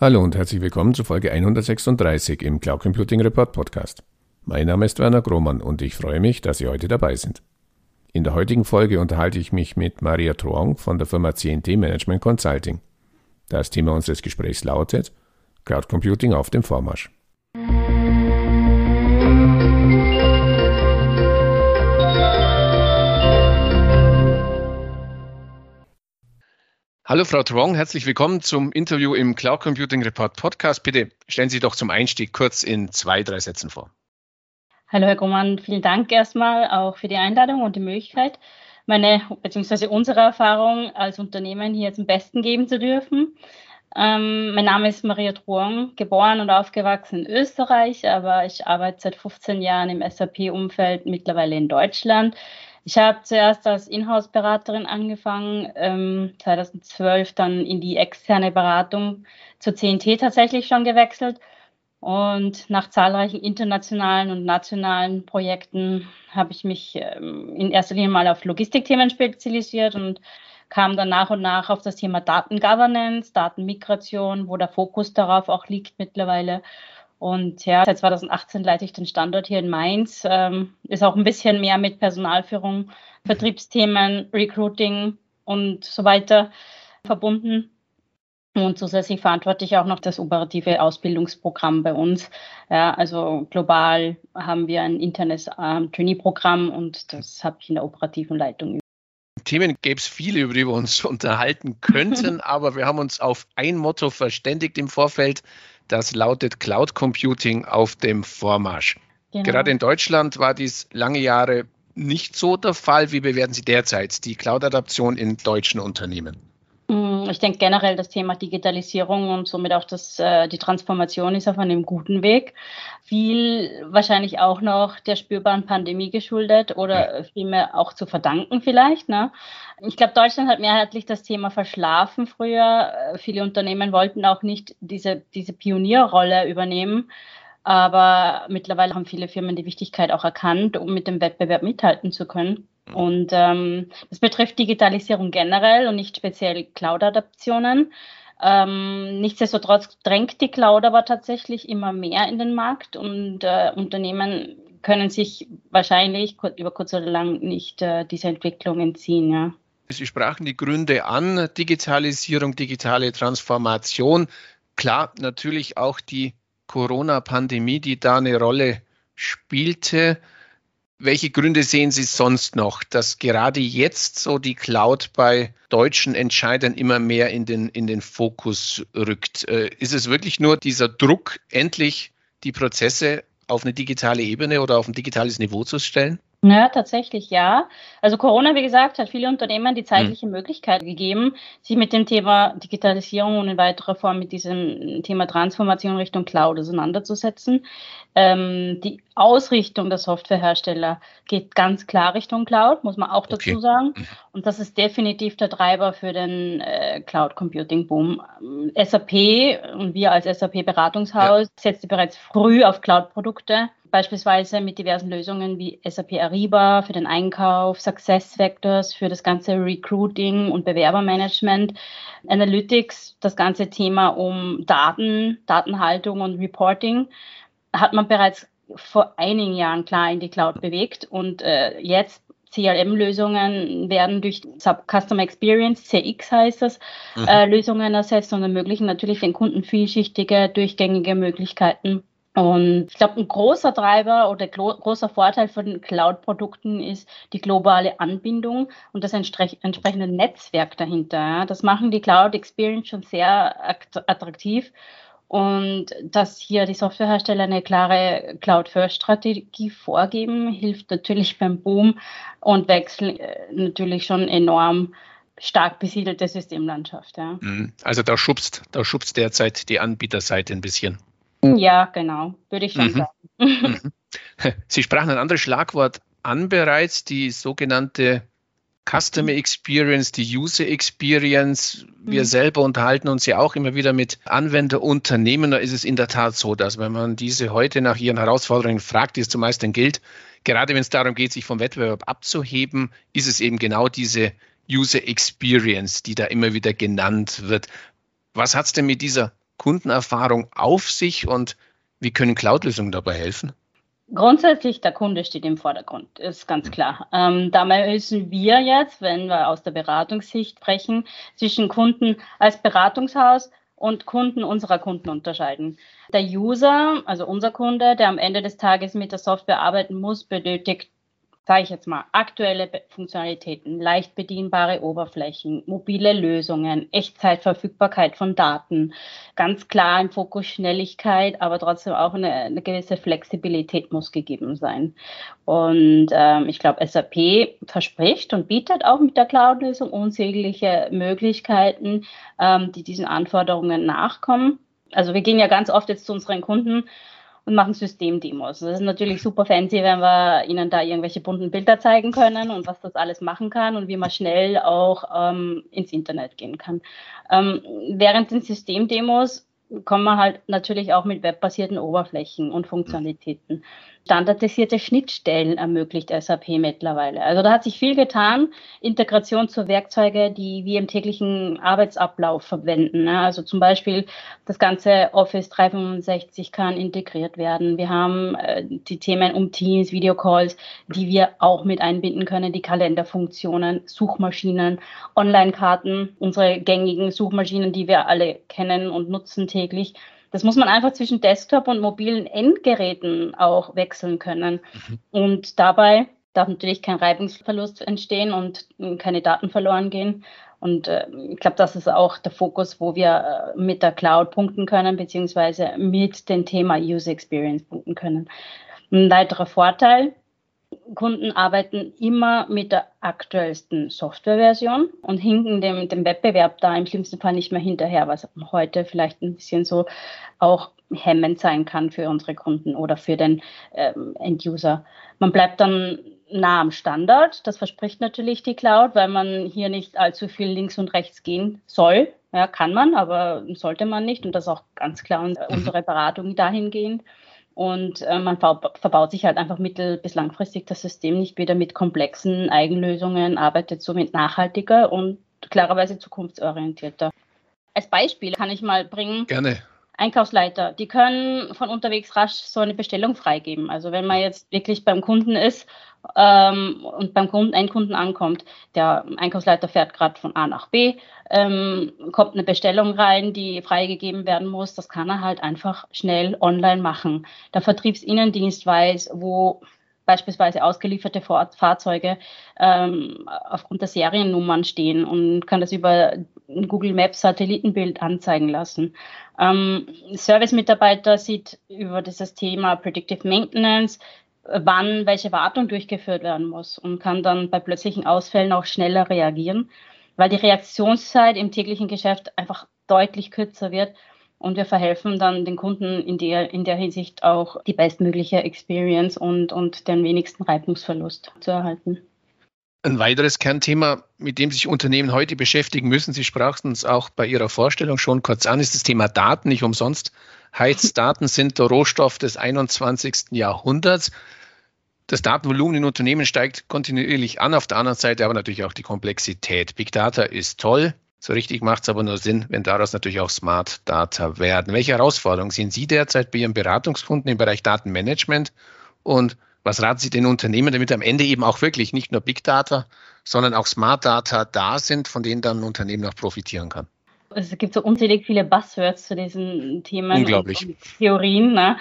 Hallo und herzlich willkommen zu Folge 136 im Cloud Computing Report Podcast. Mein Name ist Werner Grohmann und ich freue mich, dass Sie heute dabei sind. In der heutigen Folge unterhalte ich mich mit Maria Truong von der Firma CNT Management Consulting. Das Thema unseres Gesprächs lautet Cloud Computing auf dem Vormarsch. Hallo Frau Trong, herzlich willkommen zum Interview im Cloud Computing Report Podcast. Bitte stellen Sie doch zum Einstieg kurz in zwei, drei Sätzen vor. Hallo Herr Grummann, vielen Dank erstmal auch für die Einladung und die Möglichkeit, meine bzw. unsere Erfahrung als Unternehmen hier zum Besten geben zu dürfen. Ähm, mein Name ist Maria Truong, geboren und aufgewachsen in Österreich, aber ich arbeite seit 15 Jahren im SAP-Umfeld, mittlerweile in Deutschland. Ich habe zuerst als Inhouse-Beraterin angefangen, ähm, 2012 dann in die externe Beratung zur CNT tatsächlich schon gewechselt. Und nach zahlreichen internationalen und nationalen Projekten habe ich mich ähm, in erster Linie mal auf Logistikthemen spezialisiert und kam dann nach und nach auf das Thema Datengovernance, Datenmigration, wo der Fokus darauf auch liegt mittlerweile. Und ja, seit 2018 leite ich den Standort hier in Mainz. Ähm, ist auch ein bisschen mehr mit Personalführung, Vertriebsthemen, Recruiting und so weiter verbunden. Und zusätzlich verantworte ich auch noch das operative Ausbildungsprogramm bei uns. Ja, also global haben wir ein internes ähm, Trainee-Programm und das habe ich in der operativen Leitung. Themen gäbe es viele, über die wir uns unterhalten könnten, aber wir haben uns auf ein Motto verständigt im Vorfeld. Das lautet Cloud Computing auf dem Vormarsch. Genau. Gerade in Deutschland war dies lange Jahre nicht so der Fall. Wie bewerten Sie derzeit die Cloud-Adaption in deutschen Unternehmen? Ich denke generell das Thema Digitalisierung und somit auch das, äh, die Transformation ist auf einem guten Weg. Viel wahrscheinlich auch noch der spürbaren Pandemie geschuldet oder vielmehr auch zu verdanken vielleicht. Ne? Ich glaube, Deutschland hat mehrheitlich das Thema verschlafen früher. Äh, viele Unternehmen wollten auch nicht diese, diese Pionierrolle übernehmen. Aber mittlerweile haben viele Firmen die Wichtigkeit auch erkannt, um mit dem Wettbewerb mithalten zu können. Und ähm, das betrifft Digitalisierung generell und nicht speziell Cloud-Adaptionen. Ähm, nichtsdestotrotz drängt die Cloud aber tatsächlich immer mehr in den Markt und äh, Unternehmen können sich wahrscheinlich über kurz oder lang nicht äh, dieser Entwicklung entziehen. Ja. Sie sprachen die Gründe an, Digitalisierung, digitale Transformation. Klar, natürlich auch die Corona-Pandemie, die da eine Rolle spielte. Welche Gründe sehen Sie sonst noch, dass gerade jetzt so die Cloud bei deutschen Entscheidern immer mehr in den, in den Fokus rückt? Äh, ist es wirklich nur dieser Druck, endlich die Prozesse auf eine digitale Ebene oder auf ein digitales Niveau zu stellen? Ja, tatsächlich ja. Also Corona, wie gesagt, hat viele Unternehmen die zeitliche mhm. Möglichkeit gegeben, sich mit dem Thema Digitalisierung und in weiterer Form mit diesem Thema Transformation Richtung Cloud auseinanderzusetzen. Ähm, die Ausrichtung der Softwarehersteller geht ganz klar Richtung Cloud, muss man auch dazu okay. sagen. Mhm. Und das ist definitiv der Treiber für den äh, Cloud Computing Boom. SAP und wir als SAP Beratungshaus ja. setzte bereits früh auf Cloud-Produkte beispielsweise mit diversen Lösungen wie SAP Ariba für den Einkauf, Success Vectors für das ganze Recruiting und Bewerbermanagement, Analytics, das ganze Thema um Daten, Datenhaltung und Reporting, hat man bereits vor einigen Jahren klar in die Cloud bewegt und äh, jetzt CRM-Lösungen werden durch Customer Experience, CX heißt das, mhm. äh, Lösungen ersetzt und ermöglichen natürlich den Kunden vielschichtige, durchgängige Möglichkeiten und ich glaube, ein großer Treiber oder großer Vorteil von Cloud-Produkten ist die globale Anbindung und das entsprechende Netzwerk dahinter. Das machen die Cloud Experience schon sehr attraktiv. Und dass hier die Softwarehersteller eine klare Cloud-First-Strategie vorgeben, hilft natürlich beim Boom und Wechsel äh, natürlich schon enorm stark besiedelte Systemlandschaft. Ja. Mhm. Also da schubst, da schubst derzeit die Anbieterseite ein bisschen. Ja, genau, würde ich schon mhm. sagen. Mhm. Sie sprachen ein anderes Schlagwort an bereits, die sogenannte Customer Experience, die User Experience. Wir mhm. selber unterhalten uns ja auch immer wieder mit Anwenderunternehmen. Da ist es in der Tat so, dass wenn man diese heute nach ihren Herausforderungen fragt, die es zumeist dann gilt, gerade wenn es darum geht, sich vom Wettbewerb abzuheben, ist es eben genau diese User Experience, die da immer wieder genannt wird. Was hat es denn mit dieser Kundenerfahrung auf sich und wie können Cloud-Lösungen dabei helfen? Grundsätzlich, der Kunde steht im Vordergrund, ist ganz klar. Ähm, dabei müssen wir jetzt, wenn wir aus der Beratungssicht sprechen, zwischen Kunden als Beratungshaus und Kunden unserer Kunden unterscheiden. Der User, also unser Kunde, der am Ende des Tages mit der Software arbeiten muss, benötigt sage ich jetzt mal, aktuelle Funktionalitäten, leicht bedienbare Oberflächen, mobile Lösungen, Echtzeitverfügbarkeit von Daten, ganz klar im Fokus Schnelligkeit, aber trotzdem auch eine, eine gewisse Flexibilität muss gegeben sein. Und ähm, ich glaube, SAP verspricht und bietet auch mit der Cloud-Lösung unsägliche Möglichkeiten, ähm, die diesen Anforderungen nachkommen. Also wir gehen ja ganz oft jetzt zu unseren Kunden und machen Systemdemos. Das ist natürlich super fancy, wenn wir Ihnen da irgendwelche bunten Bilder zeigen können und was das alles machen kann und wie man schnell auch ähm, ins Internet gehen kann. Ähm, während den Systemdemos kommen wir halt natürlich auch mit webbasierten Oberflächen und Funktionalitäten standardisierte Schnittstellen ermöglicht SAP mittlerweile. Also da hat sich viel getan. Integration zu Werkzeuge, die wir im täglichen Arbeitsablauf verwenden. Ne? Also zum Beispiel das ganze Office 365 kann integriert werden. Wir haben äh, die Themen um Teams, Videocalls, die wir auch mit einbinden können, die Kalenderfunktionen, Suchmaschinen, Online-Karten, unsere gängigen Suchmaschinen, die wir alle kennen und nutzen täglich. Das muss man einfach zwischen Desktop und mobilen Endgeräten auch wechseln können. Mhm. Und dabei darf natürlich kein Reibungsverlust entstehen und keine Daten verloren gehen. Und äh, ich glaube, das ist auch der Fokus, wo wir äh, mit der Cloud punkten können, beziehungsweise mit dem Thema User Experience punkten können. Ein weiterer Vorteil Kunden arbeiten immer mit der aktuellsten Softwareversion und hinken dem, dem Wettbewerb da im schlimmsten Fall nicht mehr hinterher, was heute vielleicht ein bisschen so auch hemmend sein kann für unsere Kunden oder für den ähm, End-User. Man bleibt dann nah am Standard. Das verspricht natürlich die Cloud, weil man hier nicht allzu viel links und rechts gehen soll. Ja, kann man, aber sollte man nicht. Und das auch ganz klar mhm. unsere Beratung dahingehend. Und äh, man verbaut sich halt einfach mittel- bis langfristig das System nicht wieder mit komplexen Eigenlösungen, arbeitet somit nachhaltiger und klarerweise zukunftsorientierter. Als Beispiel kann ich mal bringen. Gerne. Einkaufsleiter, die können von unterwegs rasch so eine Bestellung freigeben. Also wenn man jetzt wirklich beim Kunden ist ähm, und beim Kunden, Endkunden ankommt, der Einkaufsleiter fährt gerade von A nach B, ähm, kommt eine Bestellung rein, die freigegeben werden muss, das kann er halt einfach schnell online machen. Der Vertriebsinnendienst weiß, wo beispielsweise ausgelieferte Fahrzeuge ähm, aufgrund der Seriennummern stehen und kann das über Google Maps Satellitenbild anzeigen lassen. Ähm, Service-Mitarbeiter sieht über dieses Thema Predictive Maintenance, wann welche Wartung durchgeführt werden muss und kann dann bei plötzlichen Ausfällen auch schneller reagieren, weil die Reaktionszeit im täglichen Geschäft einfach deutlich kürzer wird und wir verhelfen dann den Kunden in der, in der Hinsicht auch die bestmögliche Experience und, und den wenigsten Reibungsverlust zu erhalten. Ein weiteres Kernthema, mit dem sich Unternehmen heute beschäftigen müssen, Sie sprachen es auch bei Ihrer Vorstellung schon kurz an, ist das Thema Daten. Nicht umsonst heißt Daten sind der Rohstoff des 21. Jahrhunderts. Das Datenvolumen in Unternehmen steigt kontinuierlich an, auf der anderen Seite aber natürlich auch die Komplexität. Big Data ist toll, so richtig macht es aber nur Sinn, wenn daraus natürlich auch Smart Data werden. Welche Herausforderungen sehen Sie derzeit bei Ihren Beratungskunden im Bereich Datenmanagement und was raten Sie den Unternehmen, damit am Ende eben auch wirklich nicht nur Big Data, sondern auch Smart Data da sind, von denen dann ein Unternehmen auch profitieren kann? Es gibt so unzählig viele Buzzwords zu diesen Themen Unglaublich. und, Theorien. Ne?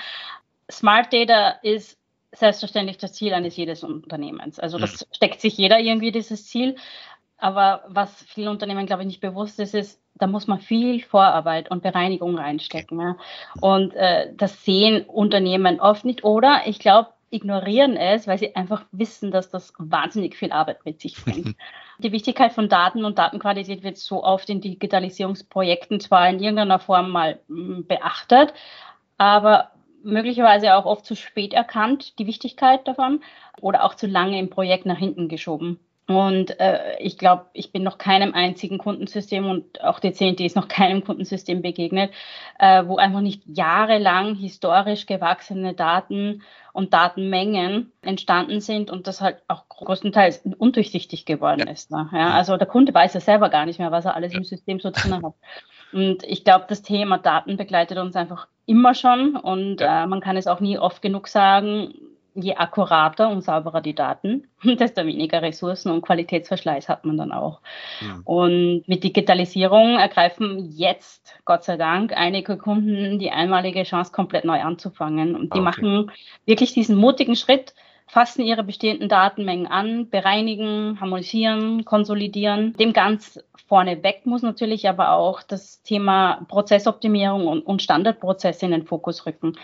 Smart Data ist selbstverständlich das Ziel eines jedes Unternehmens. Also das mhm. steckt sich jeder irgendwie dieses Ziel. Aber was vielen Unternehmen, glaube ich, nicht bewusst ist, ist, da muss man viel Vorarbeit und Bereinigung reinstecken. Ja. Und äh, das sehen Unternehmen oft nicht. Oder ich glaube, ignorieren es, weil sie einfach wissen, dass das wahnsinnig viel Arbeit mit sich bringt. Die Wichtigkeit von Daten und Datenqualität wird so oft in Digitalisierungsprojekten zwar in irgendeiner Form mal hm, beachtet, aber möglicherweise auch oft zu spät erkannt, die Wichtigkeit davon, oder auch zu lange im Projekt nach hinten geschoben. Und äh, ich glaube, ich bin noch keinem einzigen Kundensystem und auch die CNT ist noch keinem Kundensystem begegnet, äh, wo einfach nicht jahrelang historisch gewachsene Daten und Datenmengen entstanden sind und das halt auch größtenteils undurchsichtig geworden ja. ist. Ne? Ja, also der Kunde weiß ja selber gar nicht mehr, was er alles ja. im System so drin hat. Und ich glaube, das Thema Daten begleitet uns einfach immer schon und ja. äh, man kann es auch nie oft genug sagen, je akkurater und sauberer die Daten, desto weniger Ressourcen und Qualitätsverschleiß hat man dann auch. Mhm. Und mit Digitalisierung ergreifen jetzt, Gott sei Dank, einige Kunden die einmalige Chance, komplett neu anzufangen. Und die okay. machen wirklich diesen mutigen Schritt, fassen ihre bestehenden Datenmengen an, bereinigen, harmonisieren, konsolidieren. Dem ganz vorneweg muss natürlich aber auch das Thema Prozessoptimierung und, und Standardprozesse in den Fokus rücken.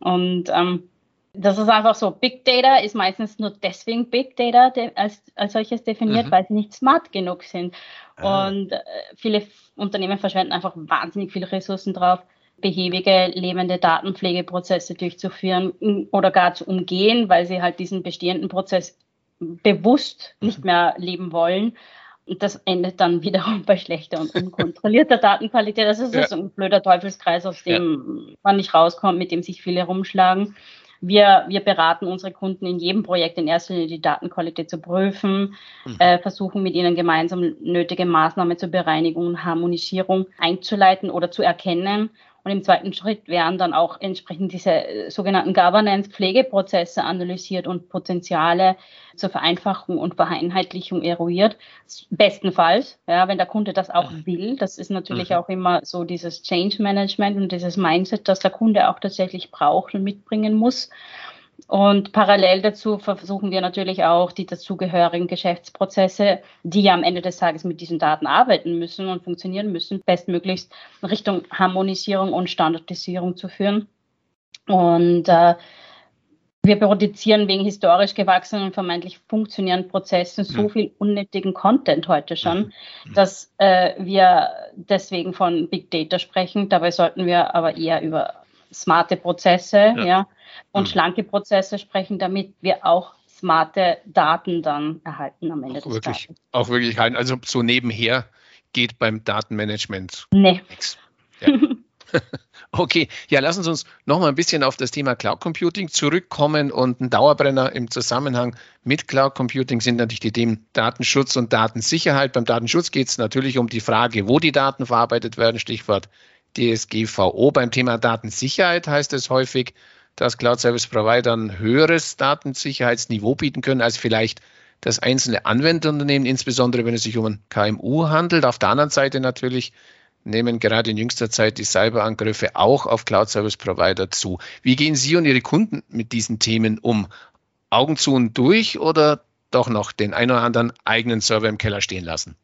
Und ähm, das ist einfach so. Big Data ist meistens nur deswegen Big Data als, als solches definiert, mhm. weil sie nicht smart genug sind. Ah. Und äh, viele Unternehmen verschwenden einfach wahnsinnig viele Ressourcen drauf, behäbige, lebende Datenpflegeprozesse durchzuführen oder gar zu umgehen, weil sie halt diesen bestehenden Prozess bewusst mhm. nicht mehr leben wollen. Und das endet dann wiederum bei schlechter und unkontrollierter Datenqualität. Das ist ja. so ein blöder Teufelskreis, aus dem ja. man nicht rauskommt, mit dem sich viele rumschlagen. Wir, wir beraten unsere Kunden in jedem Projekt in erster Linie die Datenqualität zu prüfen, mhm. äh, versuchen mit ihnen gemeinsam nötige Maßnahmen zur Bereinigung und Harmonisierung einzuleiten oder zu erkennen und im zweiten Schritt werden dann auch entsprechend diese äh, sogenannten Governance-Pflegeprozesse analysiert und Potenziale zur Vereinfachung und Vereinheitlichung eruiert. Bestenfalls, ja, wenn der Kunde das auch will. Das ist natürlich mhm. auch immer so dieses Change Management und dieses Mindset, das der Kunde auch tatsächlich braucht und mitbringen muss. Und parallel dazu versuchen wir natürlich auch die dazugehörigen Geschäftsprozesse, die ja am Ende des Tages mit diesen Daten arbeiten müssen und funktionieren müssen, bestmöglichst in Richtung Harmonisierung und Standardisierung zu führen. Und äh, wir produzieren wegen historisch gewachsenen und vermeintlich funktionierenden Prozessen so mhm. viel unnötigen Content heute schon, mhm. dass äh, wir deswegen von Big Data sprechen. Dabei sollten wir aber eher über smarte Prozesse ja. ja und mhm. schlanke Prozesse sprechen, damit wir auch smarte Daten dann erhalten am Ende auch des wirklich, Tages. Auch wirklich halten. Also so nebenher geht beim Datenmanagement nee. nichts. Ja. okay, ja, lassen Sie uns noch mal ein bisschen auf das Thema Cloud Computing zurückkommen und ein Dauerbrenner im Zusammenhang mit Cloud Computing sind natürlich die Themen Datenschutz und Datensicherheit. Beim Datenschutz geht es natürlich um die Frage, wo die Daten verarbeitet werden, Stichwort DSGVO. Beim Thema Datensicherheit heißt es häufig, dass Cloud Service Provider ein höheres Datensicherheitsniveau bieten können als vielleicht das einzelne Anwenderunternehmen, insbesondere wenn es sich um ein KMU handelt. Auf der anderen Seite natürlich nehmen gerade in jüngster Zeit die Cyberangriffe auch auf Cloud Service Provider zu. Wie gehen Sie und Ihre Kunden mit diesen Themen um? Augen zu und durch oder doch noch den einen oder anderen eigenen Server im Keller stehen lassen?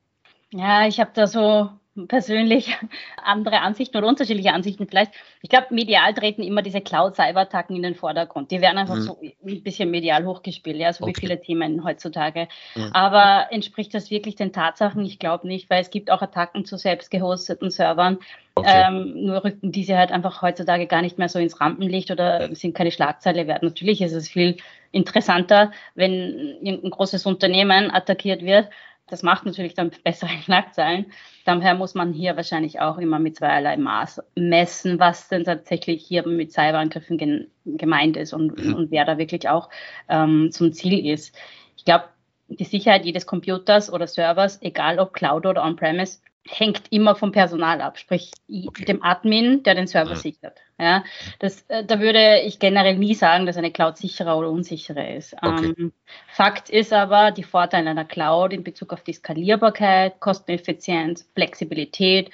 Ja, ich habe da so persönlich andere Ansichten oder unterschiedliche Ansichten vielleicht. Ich glaube, medial treten immer diese Cloud-Cyber-Attacken in den Vordergrund. Die werden einfach mhm. so ein bisschen medial hochgespielt, ja, so okay. wie viele Themen heutzutage. Mhm. Aber entspricht das wirklich den Tatsachen? Ich glaube nicht, weil es gibt auch Attacken zu selbst gehosteten Servern. Okay. Ähm, nur rücken diese halt einfach heutzutage gar nicht mehr so ins Rampenlicht oder sind keine Schlagzeile wert. Natürlich ist es viel interessanter, wenn irgendein großes Unternehmen attackiert wird das macht natürlich dann bessere Schlagzeilen. Daher muss man hier wahrscheinlich auch immer mit zweierlei Maß messen, was denn tatsächlich hier mit Cyberangriffen gemeint ist und, mhm. und wer da wirklich auch ähm, zum Ziel ist. Ich glaube, die Sicherheit jedes Computers oder Servers, egal ob Cloud oder On-Premise, hängt immer vom Personal ab, sprich okay. dem Admin, der den Server ja. sichert. Ja, das, äh, da würde ich generell nie sagen, dass eine Cloud sicherer oder unsicherer ist. Okay. Ähm, Fakt ist aber, die Vorteile einer Cloud in Bezug auf die Skalierbarkeit, Kosteneffizienz, Flexibilität,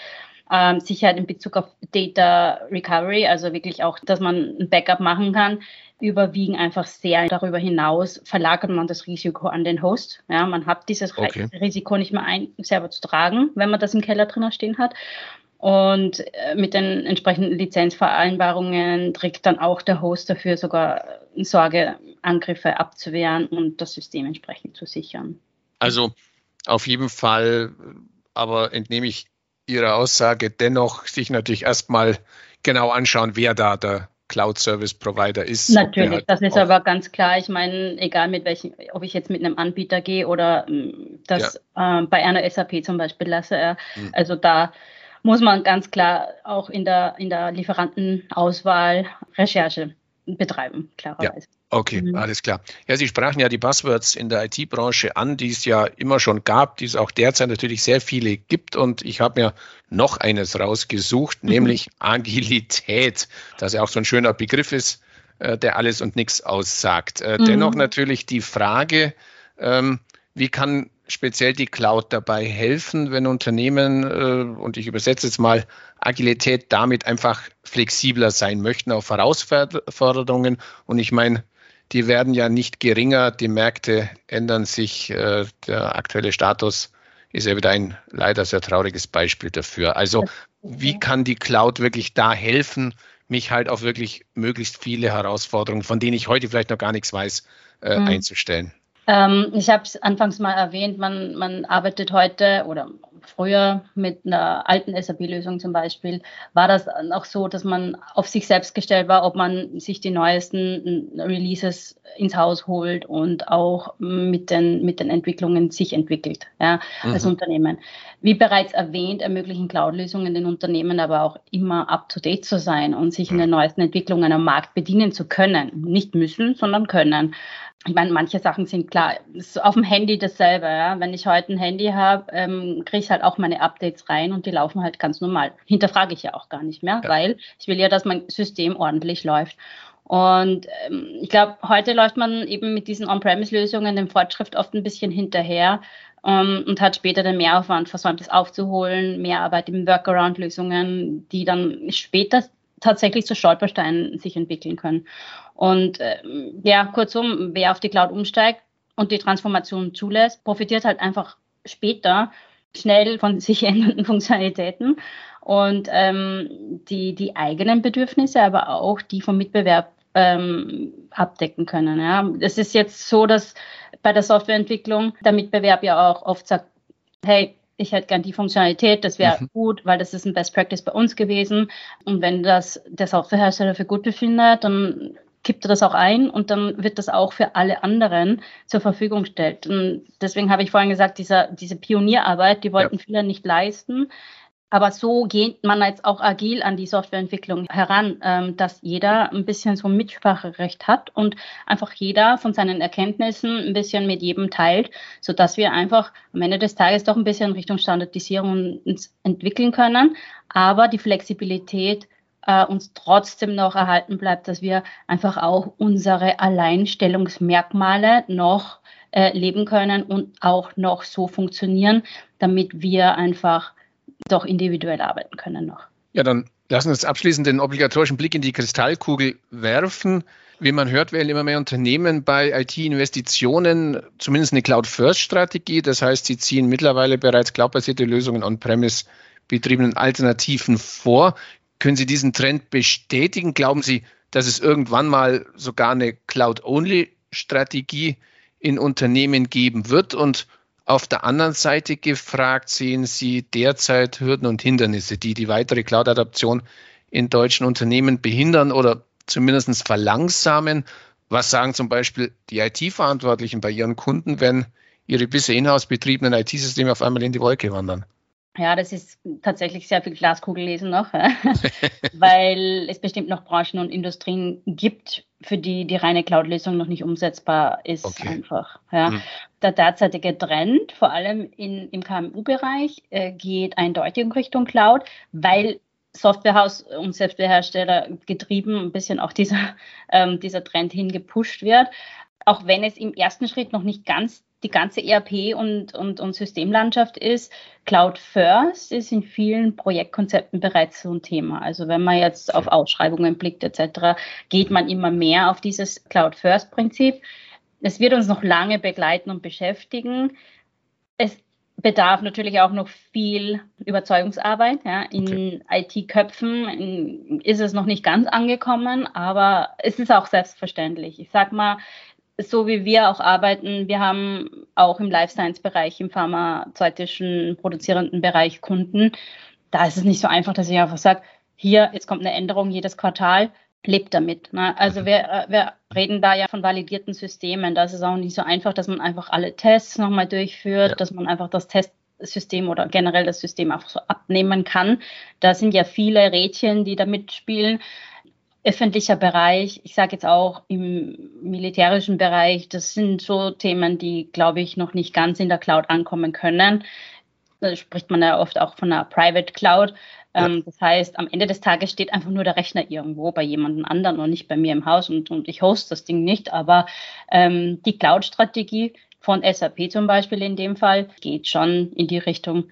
ähm, Sicherheit in Bezug auf Data Recovery, also wirklich auch, dass man ein Backup machen kann, überwiegen einfach sehr. Darüber hinaus verlagert man das Risiko an den Host. Ja, man hat dieses okay. Risiko nicht mehr ein, selber zu tragen, wenn man das im Keller drin stehen hat. Und äh, mit den entsprechenden Lizenzvereinbarungen trägt dann auch der Host dafür sogar Sorgeangriffe abzuwehren und das System entsprechend zu sichern. Also auf jeden Fall, aber entnehme ich Ihrer Aussage dennoch sich natürlich erstmal genau anschauen, wer da der Cloud Service Provider ist. Natürlich, halt das ist aber ganz klar. Ich meine, egal mit welchem, ob ich jetzt mit einem Anbieter gehe oder mm, das ja. äh, bei einer SAP zum Beispiel lasse, äh, mhm. also da muss man ganz klar auch in der, in der Lieferantenauswahl Recherche betreiben, klarerweise. Ja. Okay, mhm. alles klar. Ja, Sie sprachen ja die Buzzwords in der IT-Branche an, die es ja immer schon gab, die es auch derzeit natürlich sehr viele gibt. Und ich habe mir noch eines rausgesucht, mhm. nämlich Agilität, das ja auch so ein schöner Begriff ist, äh, der alles und nichts aussagt. Äh, mhm. Dennoch natürlich die Frage, ähm, wie kann speziell die Cloud dabei helfen, wenn Unternehmen, äh, und ich übersetze jetzt mal, Agilität damit einfach flexibler sein möchten auf Herausforderungen. Und ich meine, die werden ja nicht geringer, die Märkte ändern sich, äh, der aktuelle Status ist ja wieder ein leider sehr trauriges Beispiel dafür. Also wie kann die Cloud wirklich da helfen, mich halt auf wirklich möglichst viele Herausforderungen, von denen ich heute vielleicht noch gar nichts weiß, äh, mhm. einzustellen? Ähm, ich habe es anfangs mal erwähnt, man, man arbeitet heute oder früher mit einer alten SAP-Lösung zum Beispiel, war das auch so, dass man auf sich selbst gestellt war, ob man sich die neuesten Releases ins Haus holt und auch mit den, mit den Entwicklungen sich entwickelt ja, mhm. als Unternehmen. Wie bereits erwähnt, ermöglichen Cloud-Lösungen den Unternehmen aber auch immer up-to-date zu sein und sich in den neuesten Entwicklungen am Markt bedienen zu können. Nicht müssen, sondern können ich meine, manche Sachen sind klar, ist auf dem Handy dasselbe. Ja? Wenn ich heute ein Handy habe, ähm, kriege ich halt auch meine Updates rein und die laufen halt ganz normal. Hinterfrage ich ja auch gar nicht mehr, ja. weil ich will ja, dass mein System ordentlich läuft. Und ähm, ich glaube, heute läuft man eben mit diesen On-Premise-Lösungen dem Fortschritt oft ein bisschen hinterher ähm, und hat später den Mehraufwand versäumt, das aufzuholen, mehr Arbeit im Workaround-Lösungen, die dann später tatsächlich zu Stolpersteinen sich entwickeln können. Und äh, ja, kurzum, wer auf die Cloud umsteigt und die Transformation zulässt, profitiert halt einfach später schnell von sich ändernden Funktionalitäten und ähm, die, die eigenen Bedürfnisse, aber auch die vom Mitbewerb ähm, abdecken können. Ja. Es ist jetzt so, dass bei der Softwareentwicklung der Mitbewerb ja auch oft sagt, hey, ich hätte gern die Funktionalität, das wäre mhm. gut, weil das ist ein Best Practice bei uns gewesen. Und wenn das der Softwarehersteller für gut befindet, dann kippt er das auch ein und dann wird das auch für alle anderen zur Verfügung gestellt. Und deswegen habe ich vorhin gesagt, dieser, diese Pionierarbeit, die wollten ja. viele nicht leisten. Aber so geht man jetzt auch agil an die Softwareentwicklung heran, ähm, dass jeder ein bisschen so ein Mitspracherecht hat und einfach jeder von seinen Erkenntnissen ein bisschen mit jedem teilt, sodass wir einfach am Ende des Tages doch ein bisschen Richtung Standardisierung entwickeln können, aber die Flexibilität äh, uns trotzdem noch erhalten bleibt, dass wir einfach auch unsere Alleinstellungsmerkmale noch äh, leben können und auch noch so funktionieren, damit wir einfach doch individuell arbeiten können noch. Ja, dann lassen wir uns abschließend den obligatorischen Blick in die Kristallkugel werfen. Wie man hört, wählen immer mehr Unternehmen bei IT-Investitionen zumindest eine Cloud-First-Strategie. Das heißt, sie ziehen mittlerweile bereits cloudbasierte Lösungen on-premise betriebenen Alternativen vor. Können Sie diesen Trend bestätigen? Glauben Sie, dass es irgendwann mal sogar eine Cloud-Only-Strategie in Unternehmen geben wird? Und auf der anderen Seite gefragt, sehen Sie derzeit Hürden und Hindernisse, die die weitere Cloud-Adaption in deutschen Unternehmen behindern oder zumindest verlangsamen? Was sagen zum Beispiel die IT-Verantwortlichen bei ihren Kunden, wenn ihre bisher in-house betriebenen IT-Systeme auf einmal in die Wolke wandern? Ja, das ist tatsächlich sehr viel Glaskugellesen noch, weil es bestimmt noch Branchen und Industrien gibt, für die die reine Cloud-Lösung noch nicht umsetzbar ist okay. einfach. Ja. Hm. Der derzeitige Trend, vor allem in, im KMU-Bereich, äh, geht eindeutig in Richtung Cloud, weil Softwarehaus und Selbstbehersteller getrieben ein bisschen auch dieser, ähm, dieser Trend hingepusht wird. Auch wenn es im ersten Schritt noch nicht ganz die ganze ERP und, und, und Systemlandschaft ist. Cloud First ist in vielen Projektkonzepten bereits so ein Thema. Also wenn man jetzt auf Ausschreibungen blickt etc., geht man immer mehr auf dieses Cloud First Prinzip. Es wird uns noch lange begleiten und beschäftigen. Es bedarf natürlich auch noch viel Überzeugungsarbeit. Ja. In okay. IT-Köpfen ist es noch nicht ganz angekommen, aber es ist auch selbstverständlich. Ich sag mal, so wie wir auch arbeiten, wir haben auch im Life Science Bereich, im pharmazeutischen produzierenden Bereich Kunden. Da ist es nicht so einfach, dass ich einfach sage, hier, jetzt kommt eine Änderung jedes Quartal, lebt damit. Ne? Also mhm. wir, wir reden da ja von validierten Systemen. Da ist es auch nicht so einfach, dass man einfach alle Tests nochmal durchführt, ja. dass man einfach das Testsystem oder generell das System einfach so abnehmen kann. Da sind ja viele Rädchen, die da mitspielen öffentlicher Bereich, ich sage jetzt auch im militärischen Bereich, das sind so Themen, die, glaube ich, noch nicht ganz in der Cloud ankommen können. Da spricht man ja oft auch von einer Private Cloud. Ja. Ähm, das heißt, am Ende des Tages steht einfach nur der Rechner irgendwo bei jemandem anderen und nicht bei mir im Haus und, und ich host das Ding nicht. Aber ähm, die Cloud-Strategie von SAP zum Beispiel in dem Fall geht schon in die Richtung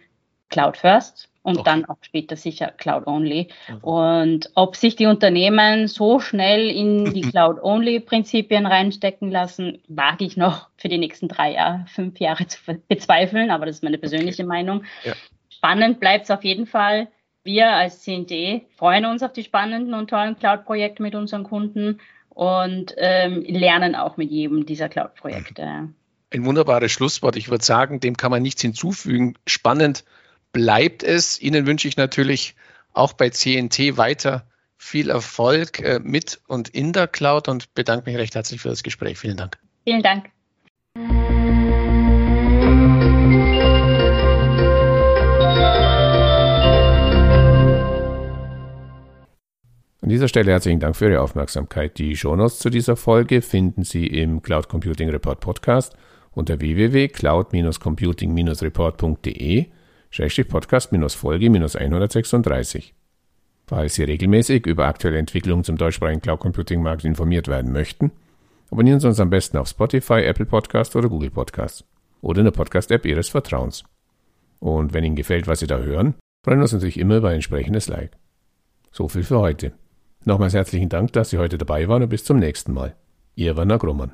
Cloud First und okay. dann auch später sicher Cloud Only. Mhm. Und ob sich die Unternehmen so schnell in die Cloud Only Prinzipien reinstecken lassen, wage ich noch für die nächsten drei Jahre, fünf Jahre zu bezweifeln, aber das ist meine persönliche okay. Meinung. Ja. Spannend bleibt es auf jeden Fall. Wir als CND freuen uns auf die spannenden und tollen Cloud-Projekte mit unseren Kunden und ähm, lernen auch mit jedem dieser Cloud-Projekte. Ein wunderbares Schlusswort. Ich würde sagen, dem kann man nichts hinzufügen. Spannend bleibt es. Ihnen wünsche ich natürlich auch bei CNT weiter viel Erfolg äh, mit und in der Cloud und bedanke mich recht herzlich für das Gespräch. Vielen Dank. Vielen Dank. An dieser Stelle herzlichen Dank für Ihre Aufmerksamkeit. Die Shownotes zu dieser Folge finden Sie im Cloud Computing Report Podcast unter www.cloud-computing-report.de Podcast-Folge 136. Falls Sie regelmäßig über aktuelle Entwicklungen zum deutschsprachigen Cloud Computing Markt informiert werden möchten, abonnieren Sie uns am besten auf Spotify, Apple Podcast oder Google Podcast oder in der Podcast-App Ihres Vertrauens. Und wenn Ihnen gefällt, was Sie da hören, freuen wir uns natürlich immer über ein entsprechendes Like. So viel für heute. Nochmals herzlichen Dank, dass Sie heute dabei waren und bis zum nächsten Mal. Ihr Werner Grummann.